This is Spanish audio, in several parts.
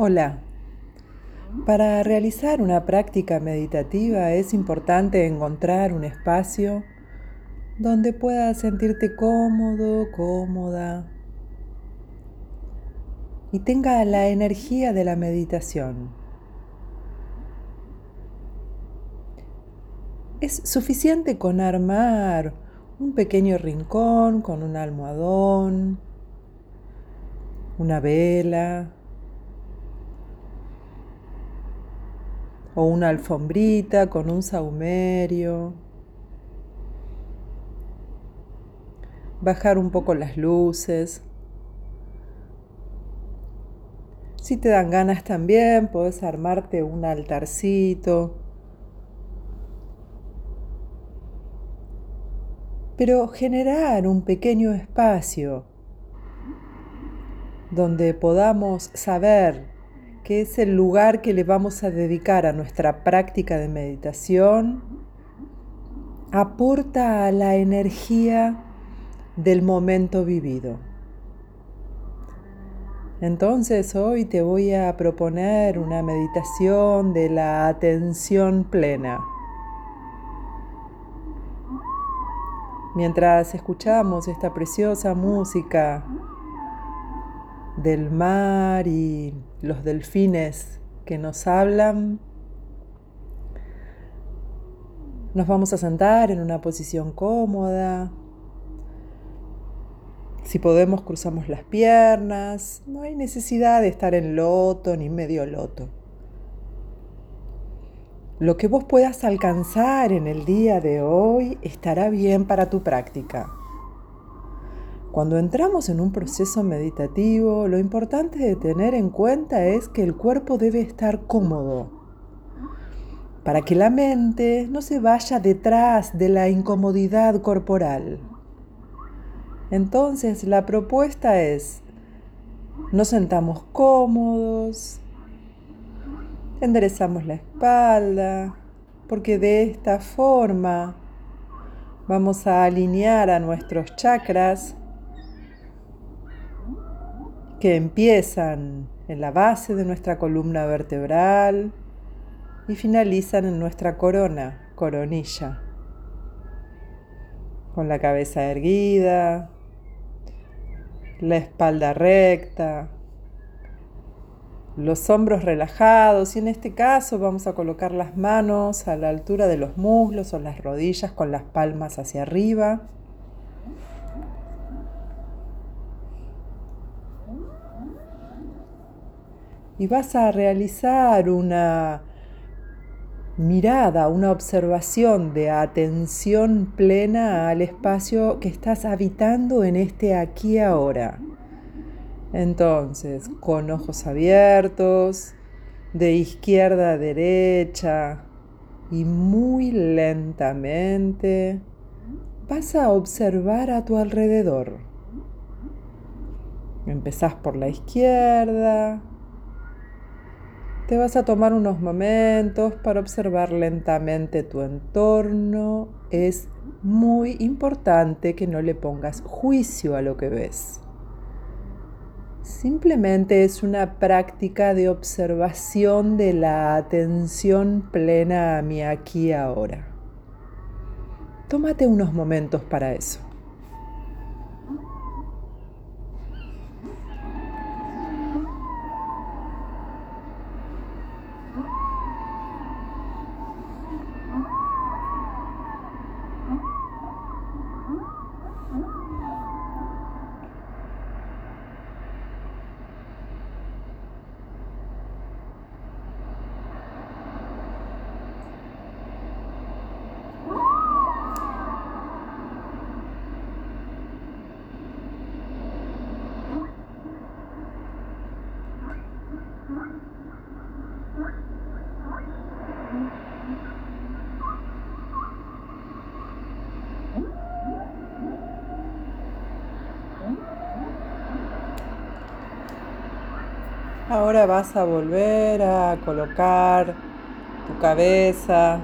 Hola. Para realizar una práctica meditativa es importante encontrar un espacio donde puedas sentirte cómodo, cómoda y tenga la energía de la meditación. Es suficiente con armar un pequeño rincón con un almohadón, una vela, o una alfombrita con un saumerio. Bajar un poco las luces. Si te dan ganas también, puedes armarte un altarcito. Pero generar un pequeño espacio donde podamos saber que es el lugar que le vamos a dedicar a nuestra práctica de meditación, aporta a la energía del momento vivido. Entonces hoy te voy a proponer una meditación de la atención plena. Mientras escuchamos esta preciosa música del mar y los delfines que nos hablan. Nos vamos a sentar en una posición cómoda. Si podemos, cruzamos las piernas. No hay necesidad de estar en loto ni medio loto. Lo que vos puedas alcanzar en el día de hoy estará bien para tu práctica. Cuando entramos en un proceso meditativo, lo importante de tener en cuenta es que el cuerpo debe estar cómodo, para que la mente no se vaya detrás de la incomodidad corporal. Entonces la propuesta es, nos sentamos cómodos, enderezamos la espalda, porque de esta forma vamos a alinear a nuestros chakras que empiezan en la base de nuestra columna vertebral y finalizan en nuestra corona, coronilla, con la cabeza erguida, la espalda recta, los hombros relajados y en este caso vamos a colocar las manos a la altura de los muslos o las rodillas con las palmas hacia arriba. Y vas a realizar una mirada, una observación de atención plena al espacio que estás habitando en este aquí ahora. Entonces, con ojos abiertos, de izquierda a derecha y muy lentamente vas a observar a tu alrededor. Empezás por la izquierda, te vas a tomar unos momentos para observar lentamente tu entorno. Es muy importante que no le pongas juicio a lo que ves. Simplemente es una práctica de observación de la atención plena a mi aquí y ahora. Tómate unos momentos para eso. Ahora vas a volver a colocar tu cabeza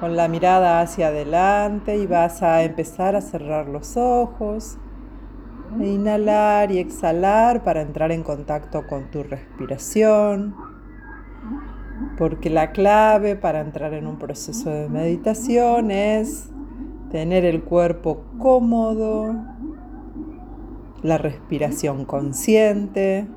con la mirada hacia adelante y vas a empezar a cerrar los ojos E inhalar y exhalar para entrar en contacto con tu respiración. Porque la clave para entrar en un proceso de meditación es tener el cuerpo cómodo, la respiración consciente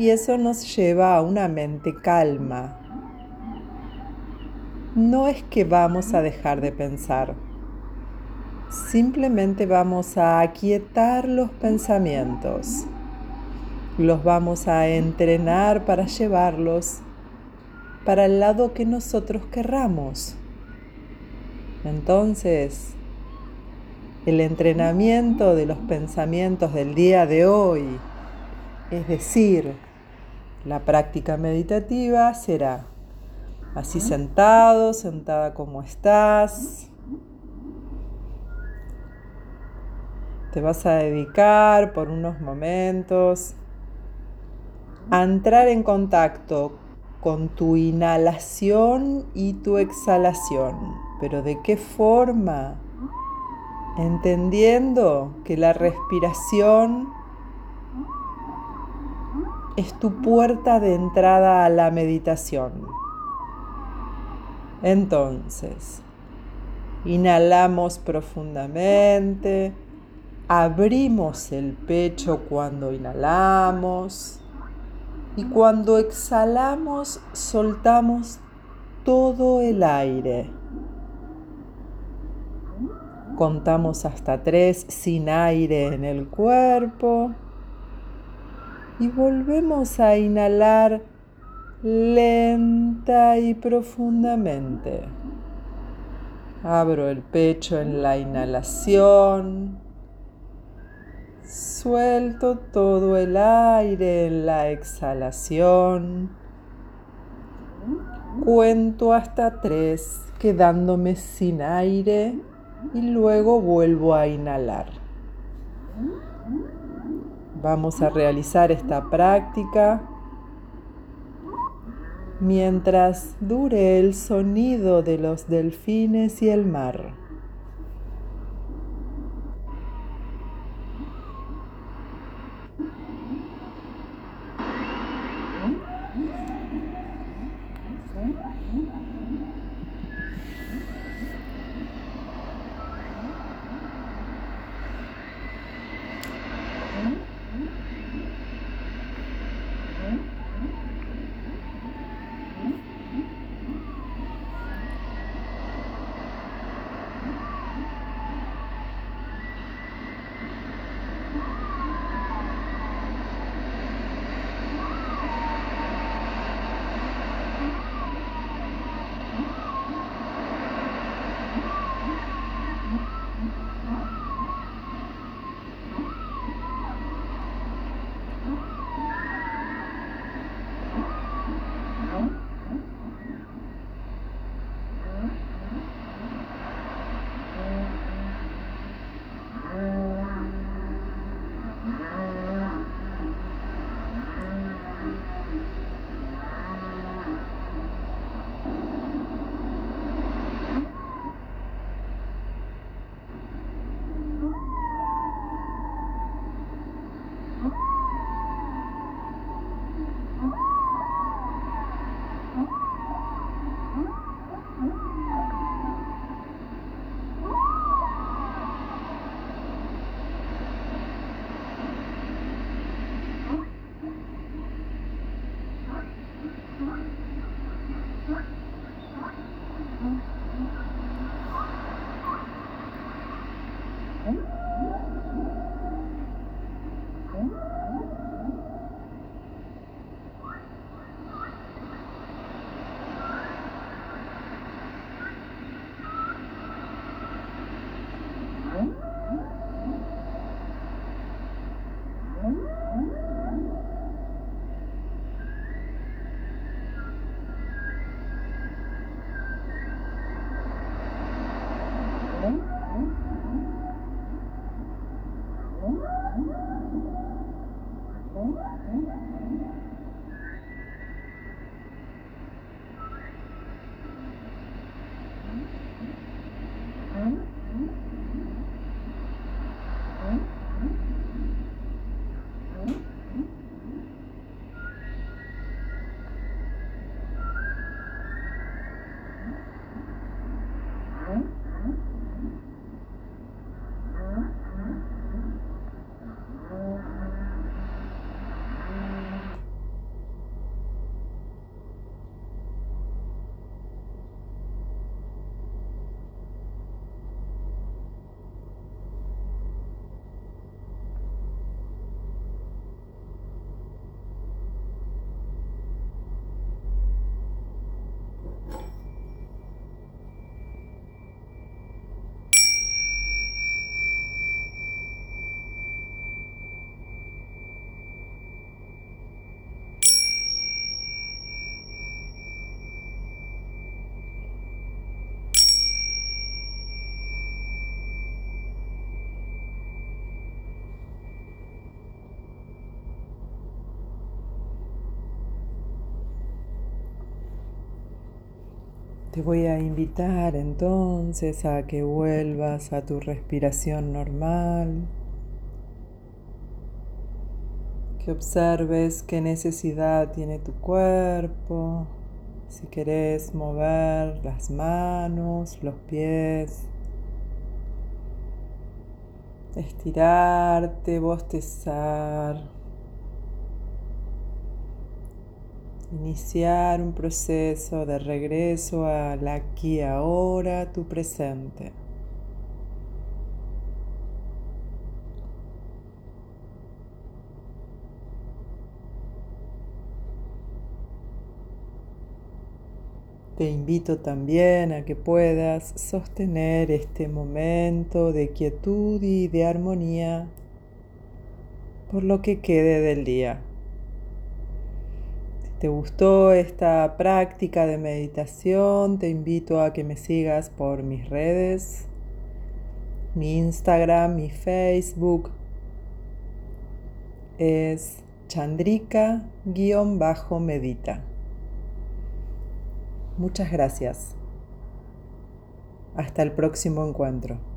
y eso nos lleva a una mente calma. No es que vamos a dejar de pensar, simplemente vamos a aquietar los pensamientos. Los vamos a entrenar para llevarlos para el lado que nosotros querramos. Entonces, el entrenamiento de los pensamientos del día de hoy, es decir, la práctica meditativa será así sentado, sentada como estás. Te vas a dedicar por unos momentos a entrar en contacto con tu inhalación y tu exhalación. Pero ¿de qué forma? Entendiendo que la respiración es tu puerta de entrada a la meditación. Entonces, inhalamos profundamente, abrimos el pecho cuando inhalamos y cuando exhalamos soltamos todo el aire. Contamos hasta tres sin aire en el cuerpo y volvemos a inhalar lenta y profundamente. Abro el pecho en la inhalación. Suelto todo el aire en la exhalación. Cuento hasta tres quedándome sin aire y luego vuelvo a inhalar. Vamos a realizar esta práctica mientras dure el sonido de los delfines y el mar. Te voy a invitar entonces a que vuelvas a tu respiración normal, que observes qué necesidad tiene tu cuerpo, si querés mover las manos, los pies, estirarte, bostezar. Iniciar un proceso de regreso al aquí ahora, tu presente. Te invito también a que puedas sostener este momento de quietud y de armonía por lo que quede del día te gustó esta práctica de meditación, te invito a que me sigas por mis redes, mi Instagram, mi Facebook es chandrika-medita. Muchas gracias. Hasta el próximo encuentro.